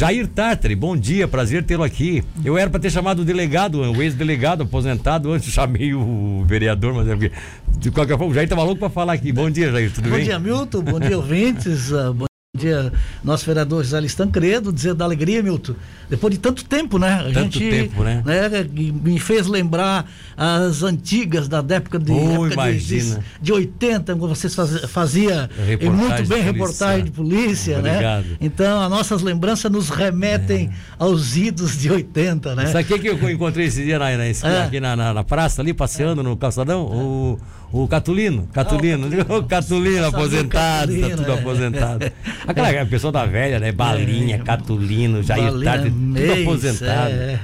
Jair Tartari, bom dia, prazer tê-lo aqui. Eu era para ter chamado o delegado, o ex-delegado aposentado, antes chamei o vereador, mas é porque, de qualquer forma, o Jair estava louco para falar aqui. Bom dia, Jair, tudo bom bem? Bom dia, Milton, bom dia, ouvintes. Uh, bom dia, nosso vereador José Credo, dizer da alegria, Milton. Depois de tanto tempo, né? A tanto gente, tempo, né? né? Me fez lembrar as antigas da época de, oh, época de, de, de 80, quando vocês fazia, fazia muito bem reportagem de polícia, né? Então, as nossas lembranças nos remetem é. aos idos de 80, né? Sabe o que eu encontrei esse dia na, na, é. aqui na, na, na, praça, ali, passeando é. no calçadão? O o Catulino, Catulino, oh, o Catulino aposentado, Catulino, tá tudo é. aposentado. Aquela pessoa da velha, né? Balinha, é, Catulino, Jair Tarde, tudo aposentado. É.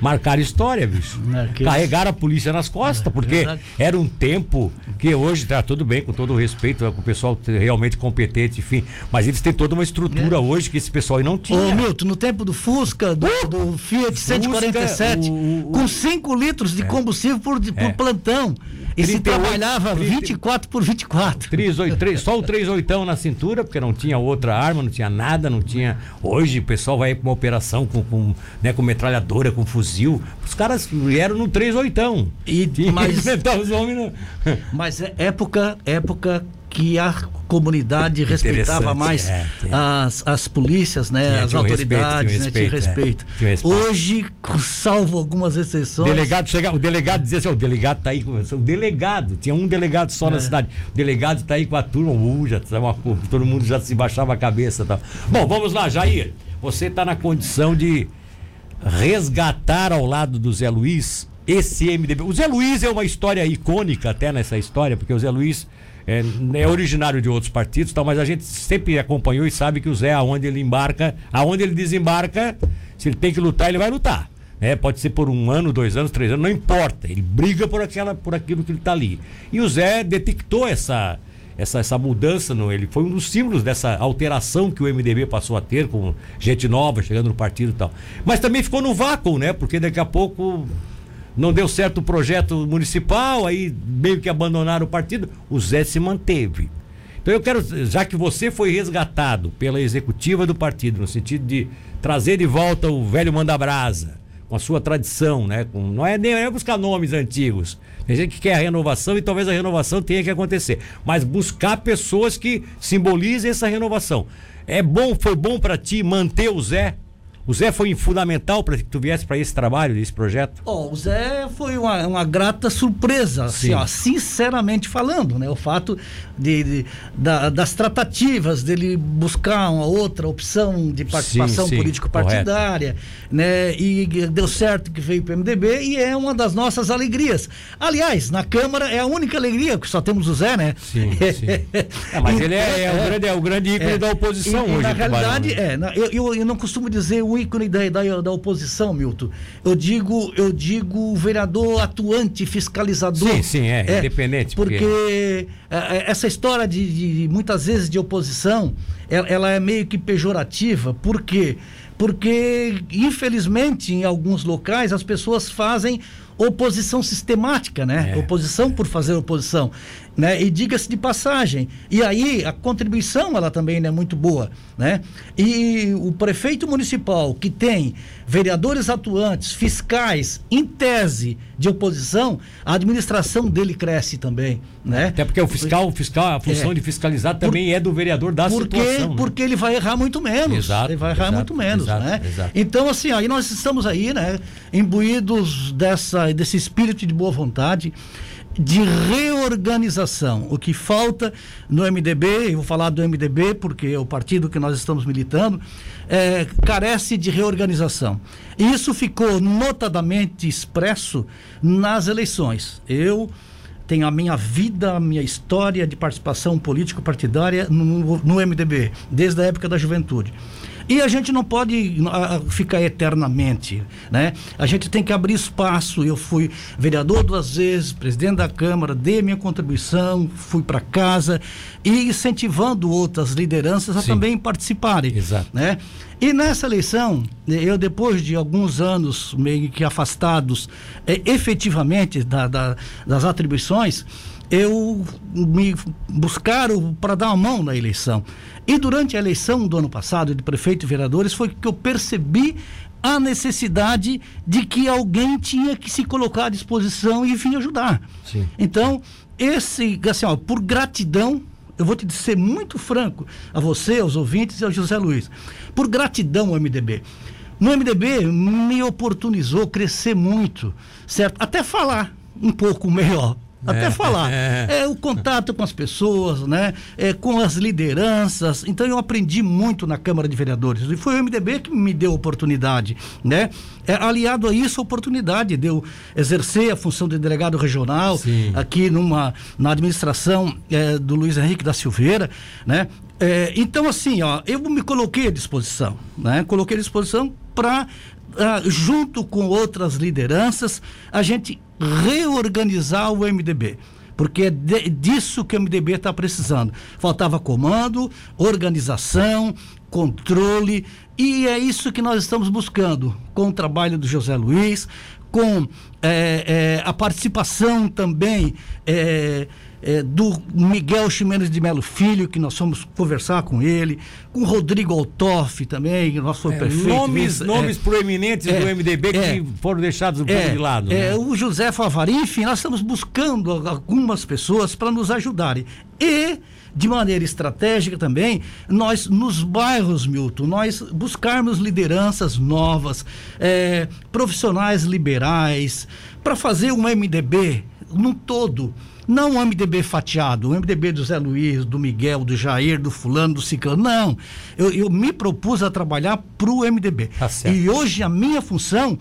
Marcaram história, bicho. Aqueles... Carregaram a polícia nas costas, porque era um tempo que hoje está tudo bem, com todo o respeito, com o pessoal realmente competente, enfim. Mas eles têm toda uma estrutura é. hoje que esse pessoal aí não tinha. Ô, Milton, no tempo do Fusca, do, uh! do Fiat Fusca, 147, o, o, com 5 litros de é. combustível por, por é. plantão. E 38, se trabalhava 30, 24 por 24. 3, 8, 3, só o 38 na cintura, porque não tinha outra arma, não tinha nada, não tinha. Hoje o pessoal vai para uma operação com, com, né, com metralhadora, com fuzil. Os caras vieram no 38. E, mas, os homens mas é época, época que a comunidade respeitava mais é, as, as polícias, né, tinha, as tinha autoridades, um respeito, né, tinha respeito. É, respeito. Hoje, salvo algumas exceções. Delegado chega, o delegado dizia assim, o delegado tá aí com o delegado, tinha um delegado só é. na cidade. O delegado tá aí com a turma, uh, já uma, todo mundo já se baixava a cabeça, tá. Bom, vamos lá, Jair. Você está na condição de resgatar ao lado do Zé Luiz esse MDB. O Zé Luiz é uma história icônica até nessa história, porque o Zé Luiz é, é, originário de outros partidos, tal, mas a gente sempre acompanhou e sabe que o Zé, aonde ele embarca, aonde ele desembarca, se ele tem que lutar, ele vai lutar. É, pode ser por um ano, dois anos, três anos, não importa. Ele briga por, aquela, por aquilo que ele está ali. E o Zé detectou essa, essa, essa mudança, ele foi um dos símbolos dessa alteração que o MDB passou a ter, com gente nova chegando no partido e tal. Mas também ficou no vácuo, né? Porque daqui a pouco não deu certo o projeto municipal, aí meio que abandonaram o partido, o Zé se manteve. Então eu quero, já que você foi resgatado pela executiva do partido, no sentido de trazer de volta o velho manda-brasa, com a sua tradição, né? Com, não é nem é buscar nomes antigos. Tem gente que quer a renovação e talvez a renovação tenha que acontecer. Mas buscar pessoas que simbolizem essa renovação. É bom, foi bom para ti manter o Zé o Zé foi fundamental para que tu viesse para esse trabalho, esse projeto? Oh, o Zé foi uma, uma grata surpresa, assim, ó, sinceramente falando, né? O fato de, de da, das tratativas dele buscar uma outra opção de participação político-partidária, né? E deu certo que veio para o MDB e é uma das nossas alegrias. Aliás, na Câmara é a única alegria, que só temos o Zé, né? Sim, sim. é, mas ele é, é, o grande, é o grande ícone é, da oposição e, hoje. Na realidade, né? é, eu, eu, eu não costumo dizer o ícone da, da, da, oposição, Milton. Eu digo, eu digo vereador atuante, fiscalizador. Sim, sim, é, é independente. Porque, porque... É, é, essa história de, de, muitas vezes de oposição, ela, ela é meio que pejorativa. Por quê? Porque, infelizmente, em alguns locais, as pessoas fazem oposição sistemática, né? É. Oposição por fazer oposição, né? E diga-se de passagem. E aí a contribuição ela também é muito boa, né? E o prefeito municipal que tem vereadores atuantes, fiscais, em tese de oposição, a administração dele cresce também, né? Até porque o fiscal, o fiscal a função é. de fiscalizar também por, é do vereador da porque, situação. Né? Porque ele vai errar muito menos. Exato, ele vai errar exato, muito menos, exato, né? Exato. Então assim, aí nós estamos aí, né? Imbuídos dessa desse espírito de boa vontade, de reorganização. O que falta no MDB, eu vou falar do MDB porque é o partido que nós estamos militando, é, carece de reorganização. Isso ficou notadamente expresso nas eleições. Eu tenho a minha vida, a minha história de participação político-partidária no, no MDB, desde a época da juventude. E a gente não pode uh, ficar eternamente, né? A gente tem que abrir espaço. Eu fui vereador duas vezes, presidente da Câmara, dei minha contribuição, fui para casa e incentivando outras lideranças a Sim. também participarem, Exato. né? E nessa eleição, eu depois de alguns anos meio que afastados é, efetivamente da, da, das atribuições, eu me buscaram para dar uma mão na eleição. E durante a eleição do ano passado de prefeito e vereadores foi que eu percebi a necessidade de que alguém tinha que se colocar à disposição e vir ajudar. Sim. Então, esse, assim, ó, por gratidão, eu vou te ser muito franco a você, aos ouvintes e ao José Luiz. Por gratidão ao MDB. No MDB me oportunizou crescer muito, certo? Até falar um pouco melhor até é, falar. É. é. o contato com as pessoas, né? É, com as lideranças. Então eu aprendi muito na Câmara de Vereadores. E foi o MDB que me deu oportunidade, né? É, aliado a isso, a oportunidade de eu exercer a função de delegado regional Sim. aqui numa, na administração é, do Luiz Henrique da Silveira, né? É, então, assim, ó, eu me coloquei à disposição, né? Coloquei à disposição para ah, junto com outras lideranças, a gente reorganizar o MDB porque é de, disso que o MDB está precisando. Faltava comando, organização, controle, e é isso que nós estamos buscando com o trabalho do José Luiz, com é, é, a participação também. É, é, do Miguel Ximenes de Melo Filho, que nós fomos conversar com ele, com Rodrigo Altoff também, que nós foi é, prefeito. Nomes, nomes é, proeminentes do MDB que é. foram deixados um pouco é, de lado. É, né? o José Favari, enfim, nós estamos buscando algumas pessoas para nos ajudarem. E de maneira estratégica também, nós, nos bairros, Milton, nós buscarmos lideranças novas, é, profissionais liberais, para fazer um MDB num todo não o MDB fatiado, o MDB do Zé Luiz, do Miguel, do Jair, do fulano, do ciclano. Não. Eu, eu me propus a trabalhar para o MDB. Tá e hoje a minha função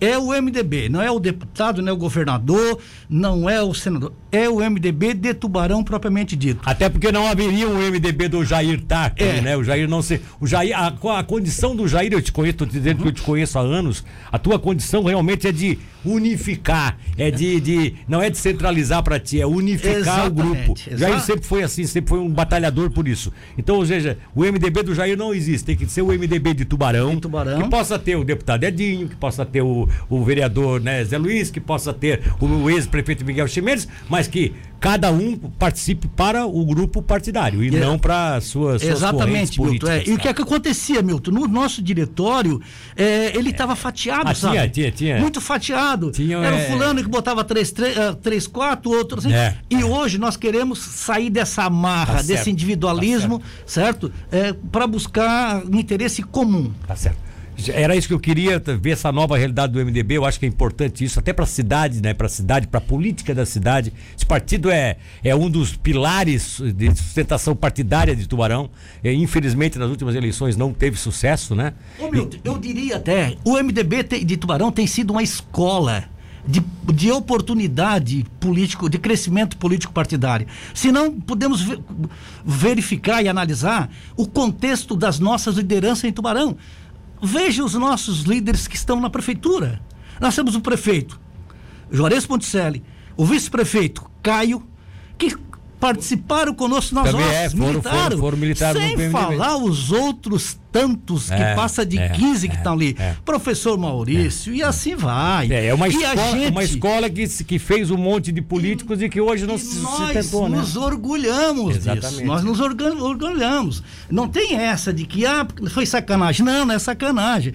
é o MDB, não é o deputado, não é o governador, não é o senador, é o MDB de Tubarão propriamente dito. Até porque não haveria um MDB do Jair Tarque, é. né? O Jair não se, o Jair, a, a condição do Jair, eu te conheço, te dizendo uhum. que eu te conheço há anos, a tua condição realmente é de unificar, é de, de não é de centralizar para ti, é unificar Exatamente. o grupo. Exato. Jair sempre foi assim, sempre foi um batalhador por isso. Então, ou seja, o MDB do Jair não existe, tem que ser o MDB de Tubarão, de Tubarão. que possa ter o deputado Edinho, que possa ter o, o vereador né, Zé Luiz, que possa ter o ex-prefeito Miguel Chimenez, mas que cada um participe para o grupo partidário e é, não para suas, suas Exatamente, Milton. É. E o que é que acontecia, Milton? No nosso diretório, é, ele estava é. fatiado, ah, sabe? Tinha, tinha, tinha. Muito fatiado. Tinha, Era o é. fulano que botava três, três, uh, três quatro, outros assim. É. E hoje nós queremos sair dessa marra, tá desse individualismo, tá certo? certo? para buscar um interesse comum. Tá certo. Era isso que eu queria ver essa nova realidade do MDB. Eu acho que é importante isso, até para a cidade, né? Para a cidade, para a política da cidade. Esse partido é, é um dos pilares de sustentação partidária de Tubarão. É, infelizmente, nas últimas eleições não teve sucesso, né? Ô, Milton, eu diria até, o MDB de Tubarão tem sido uma escola. De, de, oportunidade político, de crescimento político partidário. Se não, podemos verificar e analisar o contexto das nossas lideranças em Tubarão. Veja os nossos líderes que estão na prefeitura. Nós temos o prefeito Juarez Ponticelli, o vice-prefeito Caio, que participaram conosco nas Também é, foram, militaram, foram, foram militares sem falar os outros tantos que é, passa de é, 15 que estão é, ali. É. Professor Maurício, e assim vai. É, é uma, escola, gente... uma escola que, que fez um monte de políticos e, e que hoje não se Nós nos né? orgulhamos Exatamente. disso. Nós nos orgulhamos. Não tem essa de que ah, foi sacanagem. Não, não é sacanagem.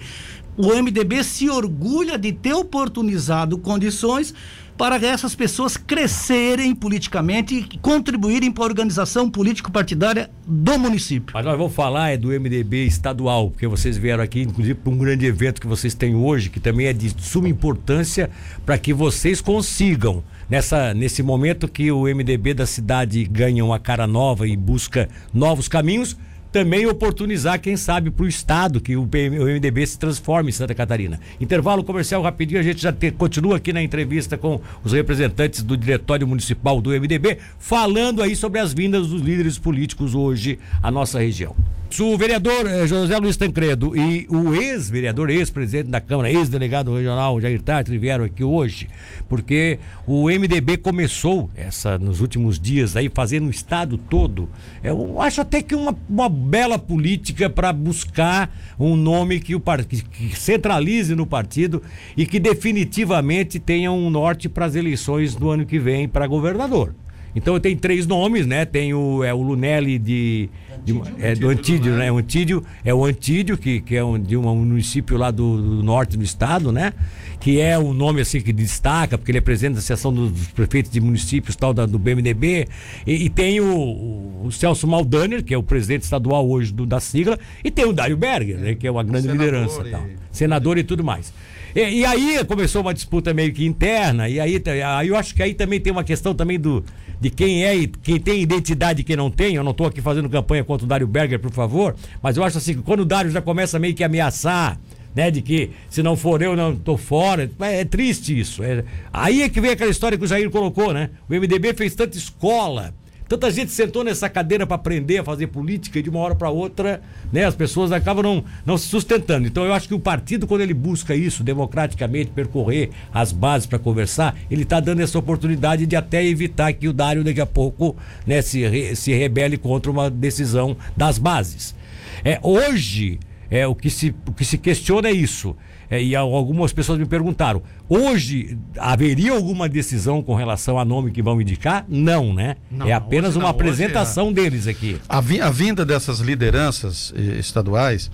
O MDB se orgulha de ter oportunizado condições para essas pessoas crescerem politicamente e contribuírem para a organização político-partidária do município. Mas nós vamos falar é do MDB estadual, porque vocês vieram aqui, inclusive, para um grande evento que vocês têm hoje, que também é de suma importância para que vocês consigam nessa nesse momento que o MDB da cidade ganha uma cara nova e busca novos caminhos também oportunizar, quem sabe, para o Estado que o, PM, o MDB se transforme em Santa Catarina. Intervalo comercial rapidinho, a gente já te, continua aqui na entrevista com os representantes do Diretório Municipal do MDB, falando aí sobre as vindas dos líderes políticos hoje à nossa região. O vereador eh, José Luiz Tancredo e o ex-vereador, ex-presidente da Câmara, ex-delegado regional Jair Tartre vieram aqui hoje, porque o MDB começou essa nos últimos dias aí fazendo o estado todo. Eu acho até que uma, uma bela política para buscar um nome que o que centralize no partido e que definitivamente tenha um norte para as eleições do ano que vem para governador. Então tem três nomes, né? Tem o, é, o Lunelli de, de é, do Antídio, né? O Antídio é o Antídio, que, que é um, de um município lá do, do, norte do estado, né? Que é um nome assim que destaca, porque ele é presidente da Associação dos Prefeitos de Municípios tal da, do BMDB. E, e tem o, o, Celso Maldaner, que é o presidente estadual hoje do, da sigla, e tem o Dário Berger, né? Que é uma grande liderança. E... Tal. Senador e tudo mais. E, e, aí começou uma disputa meio que interna, e aí, aí eu acho que aí também tem uma questão também do, de quem é e quem tem identidade e quem não tem. Eu não estou aqui fazendo campanha contra o Dário Berger, por favor, mas eu acho assim quando o Dário já começa meio que ameaçar, né, de que se não for eu, não estou fora. É, é, triste isso. É, aí é que vem aquela história que o Jair colocou, né? O MDB fez tanta escola Tanta gente sentou nessa cadeira para aprender a fazer política e de uma hora para outra, né, as pessoas acabam não, não se sustentando. Então eu acho que o partido, quando ele busca isso democraticamente, percorrer as bases para conversar, ele está dando essa oportunidade de até evitar que o Dário daqui a pouco né, se, se rebele contra uma decisão das bases. É, hoje, é, o, que se, o que se questiona é isso. É, e algumas pessoas me perguntaram: hoje haveria alguma decisão com relação a nome que vão indicar? Não, né? Não, é apenas uma não, apresentação é... deles aqui. A, vi, a, vinda dessas lideranças eh, estaduais,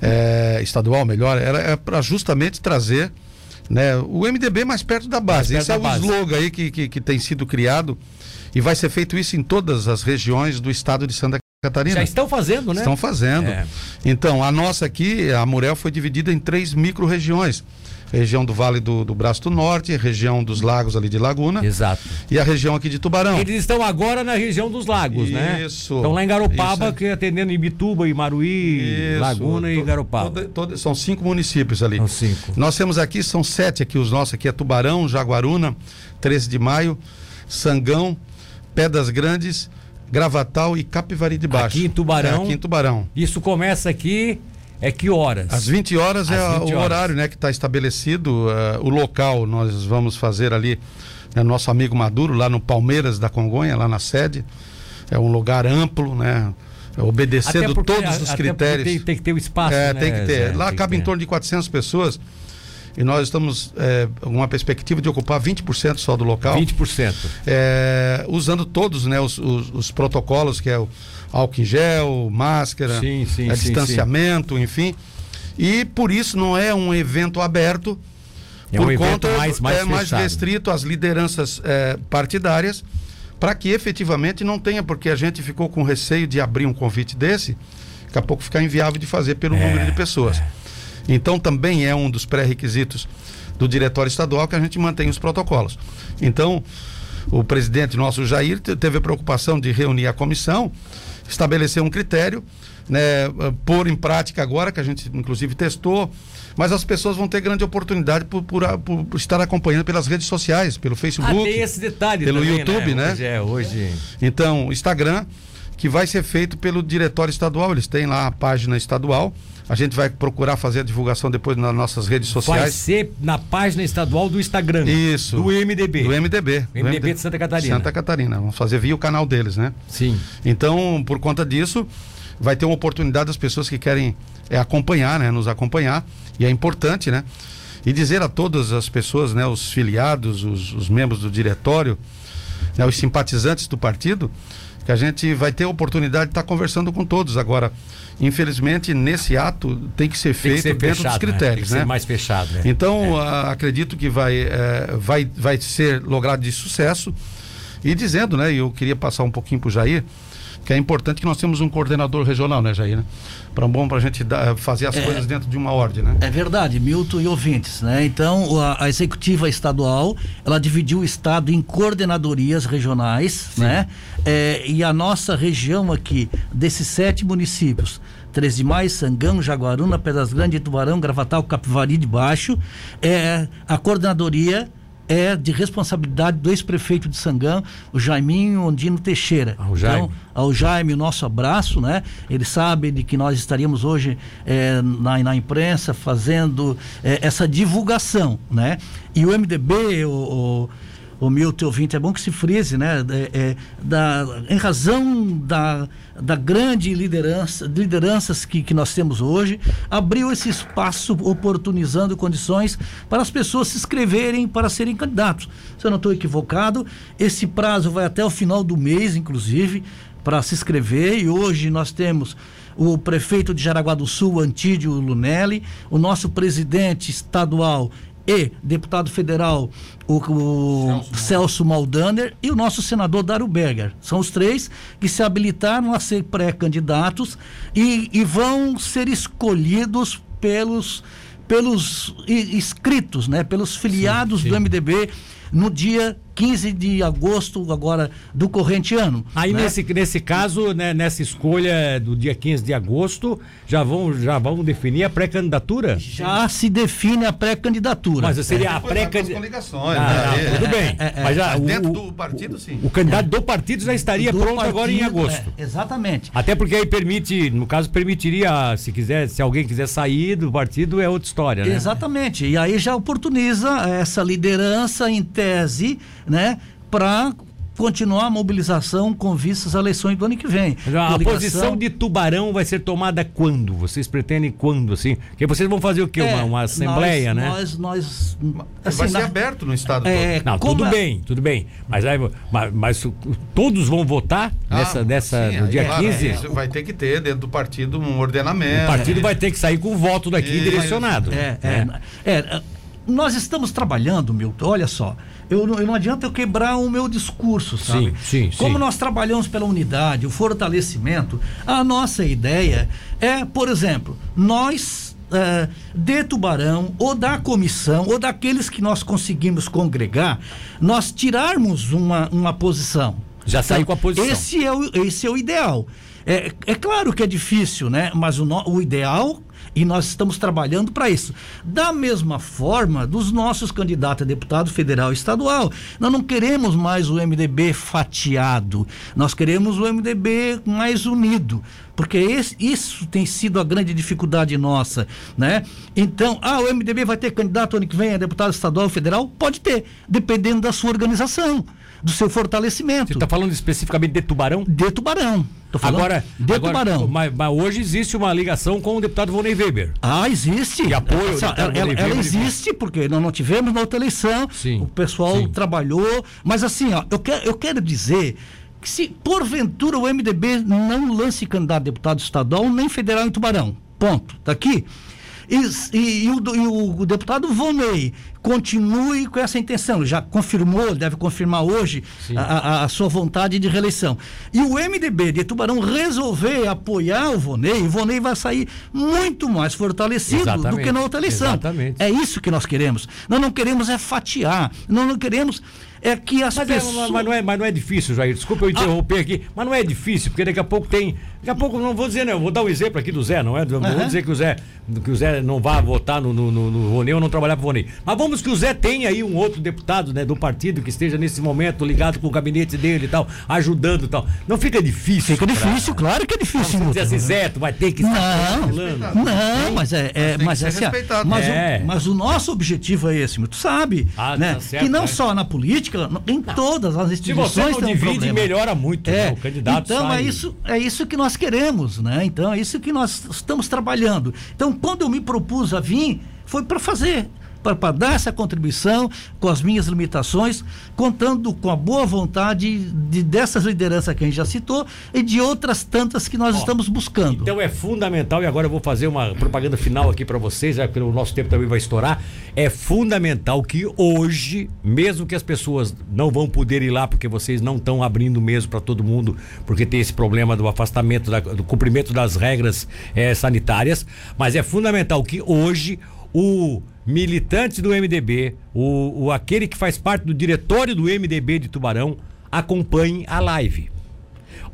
é, estadual melhor, era é para justamente trazer né, o MDB mais perto da base. Perto Esse da é o base. slogan aí que, que, que tem sido criado e vai ser feito isso em todas as regiões do estado de Santa Catarina. Já estão fazendo, né? Estão fazendo. É. Então, a nossa aqui, a Murel, foi dividida em três micro-regiões. Região do Vale do, do Braço do Norte, região dos lagos ali de Laguna. Exato. E a região aqui de Tubarão. Eles estão agora na região dos lagos, isso, né? Isso. Estão lá em Garopaba, isso. que é atendendo Ibituba, Imaruí, isso. Laguna e Garopaba. Todo, são cinco municípios ali. São cinco. Nós temos aqui, são sete aqui, os nossos aqui é Tubarão, Jaguaruna, 13 de Maio, Sangão, Pedras Grandes, Gravatal e Capivari de Baixo. Aqui em Tubarão. É, aqui em Tubarão. Isso começa aqui. É que horas? Às 20 horas Às é 20 o horas. horário né, que está estabelecido. Uh, o local nós vamos fazer ali, né, nosso amigo Maduro, lá no Palmeiras da Congonha, lá na sede. É um lugar amplo, né? Obedecendo porque, todos os critérios. Tem, tem, que ter o um espaço. É, né, tem que ter. Zé, lá cabe em torno de 400 pessoas e nós estamos é, com uma perspectiva de ocupar 20% só do local. 20%. É, usando todos né, os, os, os, protocolos, que é o álcool em gel, máscara, sim, sim, é, sim, distanciamento, enfim. E por isso não é um evento aberto. É por um conta mais, mais, é mais restrito às lideranças é, partidárias, para que efetivamente não tenha, porque a gente ficou com receio de abrir um convite desse, daqui a pouco ficar inviável de fazer pelo é, número de pessoas. Então também é um dos pré-requisitos do diretório estadual que a gente mantém os protocolos. Então, o presidente nosso Jair teve a preocupação de reunir a comissão, estabelecer um critério, né, pôr em prática agora, que a gente inclusive testou, mas as pessoas vão ter grande oportunidade por, por, por estar acompanhando pelas redes sociais, pelo Facebook, ah, tem esse detalhe pelo também, YouTube, né? né? Hoje é, hoje... Então, Instagram, que vai ser feito pelo diretório estadual, eles têm lá a página estadual, a gente vai procurar fazer a divulgação depois nas nossas redes sociais. Vai ser na página estadual do Instagram. Isso. Do MDB. Do MDB. Do MDB, MDB de Santa Catarina. Santa Catarina. Vamos fazer via o canal deles, né? Sim. Então, por conta disso, vai ter uma oportunidade das pessoas que querem é, acompanhar, né? Nos acompanhar. E é importante, né? E dizer a todas as pessoas, né? Os filiados, os, os membros do diretório, né, os simpatizantes do partido, que a gente vai ter a oportunidade de estar conversando com todos. Agora, infelizmente, nesse ato tem que ser feito que ser dentro fechado, dos critérios. Né? Tem que né? ser mais fechado. Né? Então, é. a, acredito que vai, é, vai, vai ser logrado de sucesso. E dizendo, né, eu queria passar um pouquinho para o Jair, que é importante que nós temos um coordenador regional, né, Jair? Né? Para bom para a gente dar, fazer as é, coisas dentro de uma ordem, né? É verdade, Milton e ouvintes, né? Então a, a executiva estadual ela dividiu o estado em coordenadorias regionais, Sim. né? É, e a nossa região aqui desses sete municípios 13 de Maio, Sangão, Jaguaruna, Pedras Grandes, Tubarão, Gravatal, Capivari de Baixo, é a coordenadoria é de responsabilidade do ex-prefeito de Sangão, o Jaiminho Ondino Teixeira. Ah, Jaime. Então, ao Jaime, o nosso abraço, né? Ele sabe de que nós estaríamos hoje é, na, na imprensa fazendo é, essa divulgação, né? E o MDB, o, o o meu teu ouvinte, é bom que se frise, né? É, é, da, em razão da, da grande liderança, lideranças que, que nós temos hoje, abriu esse espaço oportunizando condições para as pessoas se inscreverem para serem candidatos. Se eu não estou equivocado, esse prazo vai até o final do mês, inclusive, para se inscrever, e hoje nós temos o prefeito de Jaraguá do Sul, Antídio Lunelli, o nosso presidente estadual e deputado federal, o, o Celso, Celso Maldaner, e o nosso senador Dário Berger. São os três que se habilitaram a ser pré-candidatos e, e vão ser escolhidos pelos pelos inscritos, né, pelos filiados sim, sim. do MDB no dia 15 de agosto agora do corrente ano. Aí né? nesse, nesse caso, né, nessa escolha do dia 15 de agosto, já vão, já vão definir a pré-candidatura? Já se define a pré-candidatura. Mas seria é. a pré-candidatura. Ah, né? Tudo bem. É, é, Mas já, o, dentro do partido, sim. O candidato do partido já estaria do pronto partido, agora em agosto. É, exatamente. Até porque aí permite, no caso, permitiria, se quiser, se alguém quiser sair do partido, é outra história, né? Exatamente. E aí já oportuniza essa liderança em tese né, para continuar a mobilização com vistas às eleições do ano que vem. A posição de Tubarão vai ser tomada quando? Vocês pretendem quando, assim? Porque vocês vão fazer o quê? É, uma, uma, assembleia, nós, né? Nós, nós assim, vai ser na... aberto no estado é, todo. Não, tudo é... bem, tudo bem. Mas, aí, mas, mas todos vão votar ah, nessa, nessa, sim, no dia claro, 15? É, vai ter que ter dentro do partido um ordenamento. O partido vai ter que sair com o voto daqui direcionado. É, é, é, é nós estamos trabalhando, Milton, olha só eu, eu não adianta eu quebrar o meu discurso, sabe? Sim, sim, Como sim. nós trabalhamos pela unidade, o fortalecimento, a nossa ideia é, por exemplo, nós é, de Tubarão, ou da comissão, ou daqueles que nós conseguimos congregar, nós tirarmos uma, uma posição. Já saiu com a posição. Esse é o, esse é o ideal. É, é claro que é difícil, né? Mas o, o ideal e nós estamos trabalhando para isso. Da mesma forma, dos nossos candidatos a deputado federal e estadual, nós não queremos mais o MDB fatiado, nós queremos o MDB mais unido, porque esse, isso tem sido a grande dificuldade nossa, né? Então, ah, o MDB vai ter candidato ano que vem a deputado estadual ou federal? Pode ter, dependendo da sua organização do seu fortalecimento. Você está falando especificamente de Tubarão? De Tubarão. agora, de agora, Tubarão. Mas, mas, hoje existe uma ligação com o deputado Vonei Weber. Ah, existe. De apoio. Essa, ela, ela, ela existe, porque nós não tivemos na outra eleição. Sim, o pessoal sim. trabalhou. Mas assim, ó, eu, quero, eu quero dizer que se porventura o MDB não lance candidato a deputado estadual nem federal em Tubarão. Ponto. Tá aqui. E, e, e, o, e, o, deputado Vonei continue com essa intenção. Já confirmou, deve confirmar hoje a, a, a, sua vontade de reeleição. E o MDB de Tubarão resolver apoiar o Vonei, o Vonei vai sair muito mais fortalecido Exatamente. do que na outra eleição. Exatamente. É isso que nós queremos. Nós não queremos é fatiar, nós não queremos é que as mas pessoas. É, mas, não é, mas não é difícil, Jair. Desculpa eu interromper ah. aqui, mas não é difícil, porque daqui a pouco tem. Daqui a pouco, não vou dizer, não, eu vou dar um exemplo aqui do Zé, não é? Não uhum. vou dizer que o Zé, que o Zé não vá votar no, no, no, no Ronei ou não trabalhar para o Ronei. Mas vamos que o Zé tenha aí um outro deputado né, do partido que esteja nesse momento ligado com o gabinete dele e tal, ajudando e tal. Não fica difícil. Fica pra... difícil, claro que é difícil. Não, dizer assim, Zé, tu vai ter que estar Não, não, mas é. é mas, assim, mas, é. O, mas o nosso objetivo é esse, tu sabe. Ah, né? Tá certo, que não é. só na política, em todas todas as instituições. Se você não divide, um melhora muito é. né? o candidato. Então sai. é isso, é isso que nós queremos, né? Então é isso que nós estamos trabalhando. Então, quando eu me propus a vir, foi para fazer para dar essa contribuição com as minhas limitações, contando com a boa vontade de, dessas lideranças que a gente já citou e de outras tantas que nós Ó, estamos buscando. Então é fundamental, e agora eu vou fazer uma propaganda final aqui para vocês, já que o nosso tempo também vai estourar. É fundamental que hoje, mesmo que as pessoas não vão poder ir lá, porque vocês não estão abrindo mesmo para todo mundo, porque tem esse problema do afastamento, da, do cumprimento das regras é, sanitárias, mas é fundamental que hoje o militante do MDB, o, o aquele que faz parte do diretório do MDB de Tubarão, acompanhe a live.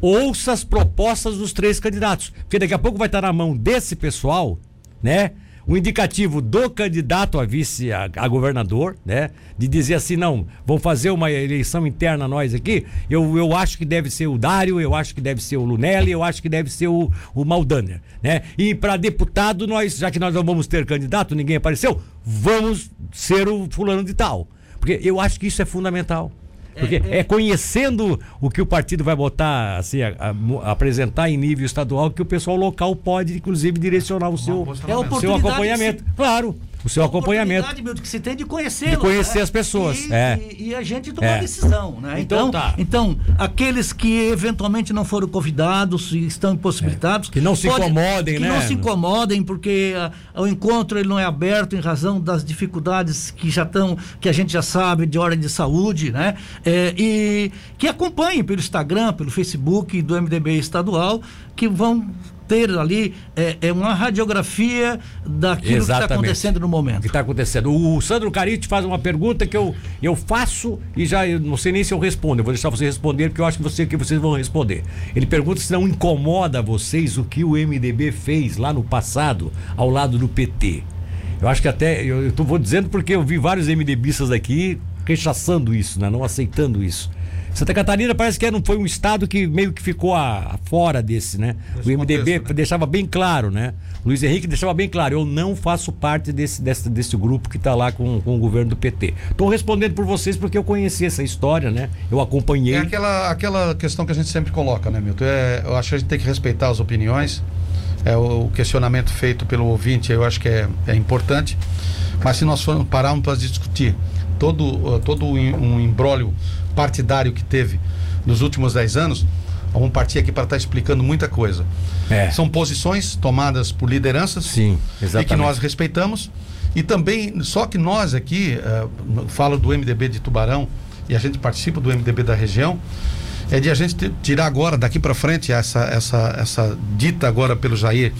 Ouça as propostas dos três candidatos, porque daqui a pouco vai estar na mão desse pessoal, né? O indicativo do candidato a vice a, a, governador, né? De dizer assim, não, vamos fazer uma eleição interna nós aqui. Eu, eu acho que deve ser o Dário, eu acho que deve ser o Lunelli, eu acho que deve ser o, o Maldaner, né? E para deputado, nós, já que nós não vamos ter candidato, ninguém apareceu, vamos ser o fulano de tal. Porque eu acho que isso é fundamental. Porque é, é, conhecendo o que o partido vai botar, assim, a, a, apresentar em nível estadual, que o pessoal local pode, inclusive, direcionar o seu, é o seu acompanhamento. Claro o seu acompanhamento. Milton, que se tem de conhecer. De conhecer né? as pessoas. E, é. e, e a gente tomar é. decisão. Né? Então, então, tá. então, aqueles que eventualmente não foram convidados e estão impossibilitados. É. Que não se pode, incomodem, que né? Que não se incomodem, porque a, o encontro ele não é aberto em razão das dificuldades que já estão, que a gente já sabe de ordem de saúde, né? É, e que acompanhem pelo Instagram, pelo Facebook do MDB estadual, que vão ter ali é, é uma radiografia daquilo Exatamente. que está acontecendo no momento. O que está acontecendo. O Sandro Carite faz uma pergunta que eu, eu faço e já eu não sei nem se eu respondo. Eu vou deixar você responder porque eu acho que, você, que vocês vão responder. Ele pergunta se não incomoda vocês o que o MDB fez lá no passado ao lado do PT. Eu acho que até, eu, eu tô, vou dizendo porque eu vi vários MDBistas aqui rechaçando isso, né? não aceitando isso. Santa Catarina parece que não foi um estado que meio que ficou a, a fora desse, né? O MDB contexto, né? deixava bem claro, né? Luiz Henrique deixava bem claro, eu não faço parte desse, desse, desse grupo que está lá com, com o governo do PT. Estou respondendo por vocês porque eu conheci essa história, né? Eu acompanhei. É aquela, aquela questão que a gente sempre coloca, né, Milton? É, eu acho que a gente tem que respeitar as opiniões. É, o questionamento feito pelo ouvinte, eu acho que é, é importante. Mas se nós formos pararmos para discutir todo, todo um embrólio partidário que teve nos últimos 10 anos, vamos partir aqui para estar tá explicando muita coisa. É. São posições tomadas por lideranças Sim, e que nós respeitamos. E também, só que nós aqui, uh, falo do MDB de Tubarão e a gente participa do MDB da região, é de a gente tirar agora, daqui para frente, essa, essa, essa dita agora pelo Jair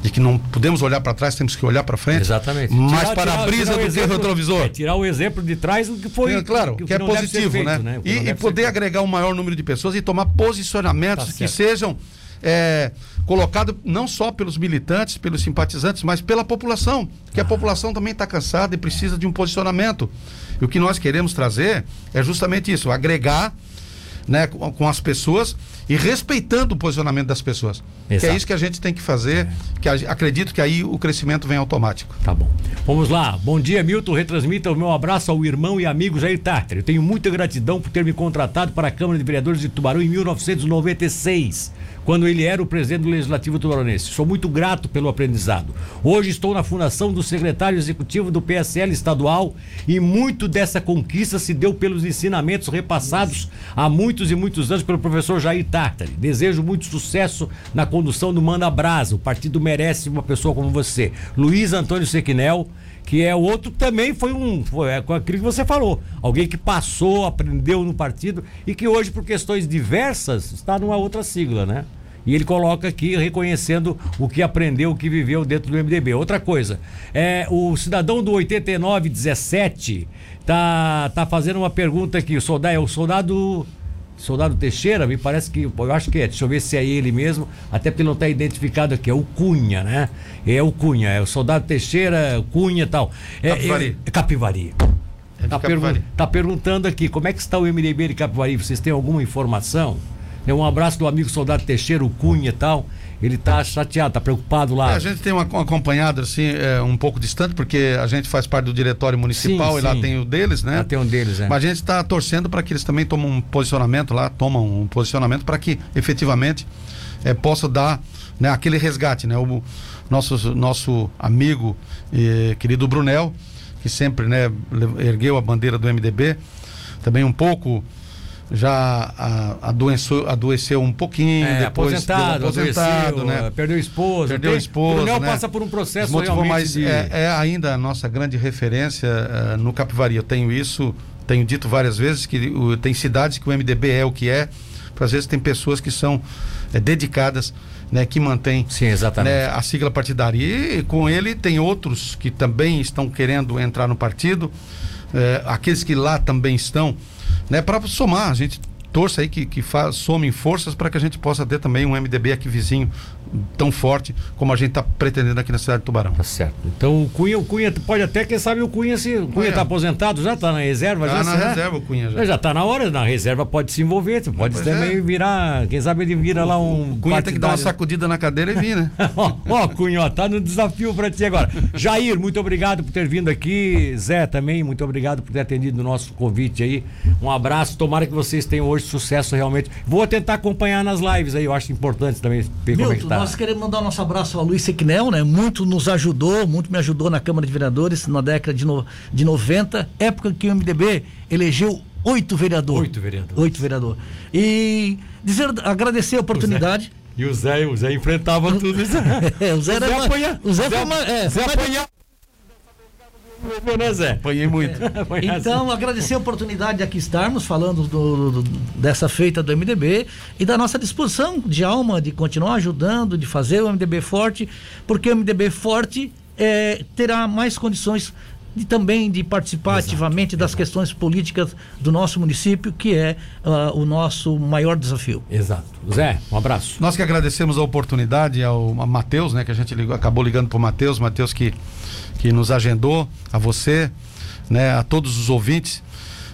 de que não podemos olhar para trás, temos que olhar para frente. Exatamente. Mais para a brisa do que o retrovisor. É, tirar o exemplo de trás do que foi. É, claro, que, que, que é positivo, feito, né? né? E, e poder agregar um maior número de pessoas e tomar posicionamentos tá que sejam é, colocados não só pelos militantes, pelos simpatizantes, mas pela população. Que ah. a população também está cansada e precisa de um posicionamento. E o que nós queremos trazer é justamente isso, agregar né, com, com as pessoas e respeitando o posicionamento das pessoas. Exato. Que é isso que a gente tem que fazer, é. que acredito que aí o crescimento vem automático. Tá bom. Vamos lá. Bom dia, Milton. Retransmita o meu abraço ao irmão e amigo Jair Tartar. Eu tenho muita gratidão por ter me contratado para a Câmara de Vereadores de Tubarão em 1996 quando ele era o presidente do Legislativo Tubaronense. Sou muito grato pelo aprendizado. Hoje estou na fundação do secretário executivo do PSL estadual e muito dessa conquista se deu pelos ensinamentos repassados há muitos e muitos anos pelo professor Jair Tartari. Desejo muito sucesso na condução do Manda Brasa. O partido merece uma pessoa como você. Luiz Antônio Sequinel que é outro também foi um. Foi é, aquilo que você falou. Alguém que passou, aprendeu no partido e que hoje, por questões diversas, está numa outra sigla, né? E ele coloca aqui reconhecendo o que aprendeu, o que viveu dentro do MDB. Outra coisa, é o cidadão do 8917 tá tá fazendo uma pergunta aqui, o soldado é o soldado Soldado Teixeira, me parece que, eu acho que é, deixa eu ver se é ele mesmo, até porque não está identificado aqui, é o Cunha, né? É o Cunha, é o Soldado Teixeira, Cunha e tal. É, Capivari. É, Capivari. É tá, Capivari. tá perguntando aqui, como é que está o MDB de Capivari? Vocês têm alguma informação? Um abraço do amigo Soldado Teixeira, o Cunha e tal ele está chateado, está preocupado lá. É, a gente tem uma, acompanhada assim, é, um pouco distante, porque a gente faz parte do diretório municipal sim, e sim. lá tem o deles, né? Lá tem um deles, é. Mas a gente está torcendo para que eles também tomem um posicionamento lá, tomam um posicionamento para que efetivamente é, possa dar né, aquele resgate, né? O nosso, nosso amigo e querido Brunel, que sempre né, ergueu a bandeira do MDB, também um pouco já a, adoeceu, adoeceu um pouquinho, é, depois aposentado, aposentado né? Perdeu esposa. Perdeu tem, esposa. O né? passa por um processo Motivou, mas de... é, é, ainda a nossa grande referência uh, no Capivari. Eu tenho isso, tenho dito várias vezes que uh, tem cidades que o MDB é o que é. Às vezes tem pessoas que são é, dedicadas, né, que mantêm né, a sigla partidária. E com ele tem outros que também estão querendo entrar no partido, é, aqueles que lá também estão né, para somar. A gente torça aí que, que fa, somem forças para que a gente possa ter também um MDB aqui vizinho tão forte como a gente está pretendendo aqui na cidade de Tubarão. Tá certo. Então o Cunha, o Cunha pode até, quem sabe o Cunha se. O Cunha está aposentado, já está na reserva? Tá já na reserva o Cunha já. Já está na hora, na reserva pode se envolver, pode pois também é. virar, quem sabe ele vira lá um. O Cunha tem que dar uma sacudida na cadeira e vir, né? ó, ó, Cunha, ó, tá no desafio para ti agora. Jair, muito obrigado por ter vindo aqui. Zé também, muito obrigado por ter atendido o nosso convite aí. Um abraço, tomara que vocês tenham hoje sucesso realmente. Vou tentar acompanhar nas lives aí, eu acho importante também ver Milton, como é que tá. Nós queremos mandar o nosso abraço ao Luiz Sequinel, né? Muito nos ajudou, muito me ajudou na Câmara de Vereadores na década de, no, de 90, época que o MDB elegeu oito vereadores. Oito vereadores. Oito vereadores. E dizer, agradecer a oportunidade. E o Zé, o Zé enfrentava tudo isso. é, o Zé, o Zé, era, apanha, o Zé, Zé, foi uma, é, Zé apanhava né, Zé? Apanhei muito. então, agradecer a oportunidade de aqui estarmos falando do, do, dessa feita do MDB e da nossa disposição de alma de continuar ajudando, de fazer o MDB forte, porque o MDB forte é, terá mais condições de, também de participar Exato. ativamente das Exato. questões políticas do nosso município, que é uh, o nosso maior desafio. Exato. Zé, um abraço. Nós que agradecemos a oportunidade ao Matheus, né, que a gente ligou, acabou ligando para o Matheus, Matheus que que nos agendou, a você, né, a todos os ouvintes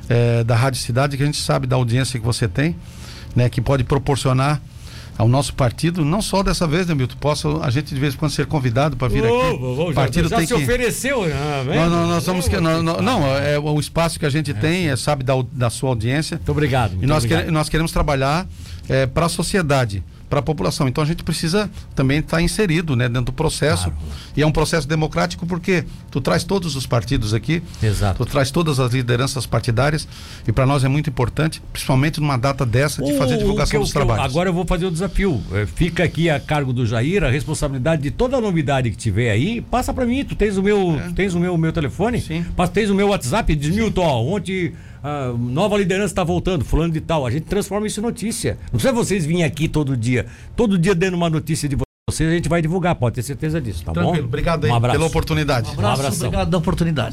é, da Rádio Cidade, que a gente sabe da audiência que você tem, né, que pode proporcionar ao nosso partido, não só dessa vez, né, Milton? Posso a gente de vez em quando ser convidado para vir oh, aqui? Oh, o partido já, já tem se que... ofereceu, ah, não, não, nós somos que, não, não, não, é o espaço que a gente é, tem, é, sabe da, da sua audiência. Muito obrigado. Muito e nós, obrigado. Que, nós queremos trabalhar é, para a sociedade para a população. Então a gente precisa também estar tá inserido né, dentro do processo. Claro. E é um processo democrático porque tu traz todos os partidos aqui, Exato. tu traz todas as lideranças partidárias e para nós é muito importante, principalmente numa data dessa, de fazer divulgação dos trabalhos. Eu, agora eu vou fazer o desafio. É, fica aqui a cargo do Jair, a responsabilidade de toda a novidade que tiver aí, passa para mim. Tu tens o meu, é. tens o meu, meu telefone? Sim. Tens o meu WhatsApp, diz Milton, ontem a nova liderança está voltando, fulano de tal. A gente transforma isso em notícia. Não precisa vocês virem aqui todo dia. Todo dia dando uma notícia de vocês, a gente vai divulgar, pode ter certeza disso, tá Tranquilo. bom? Obrigado aí um pela oportunidade. Um abraço, um obrigado da oportunidade.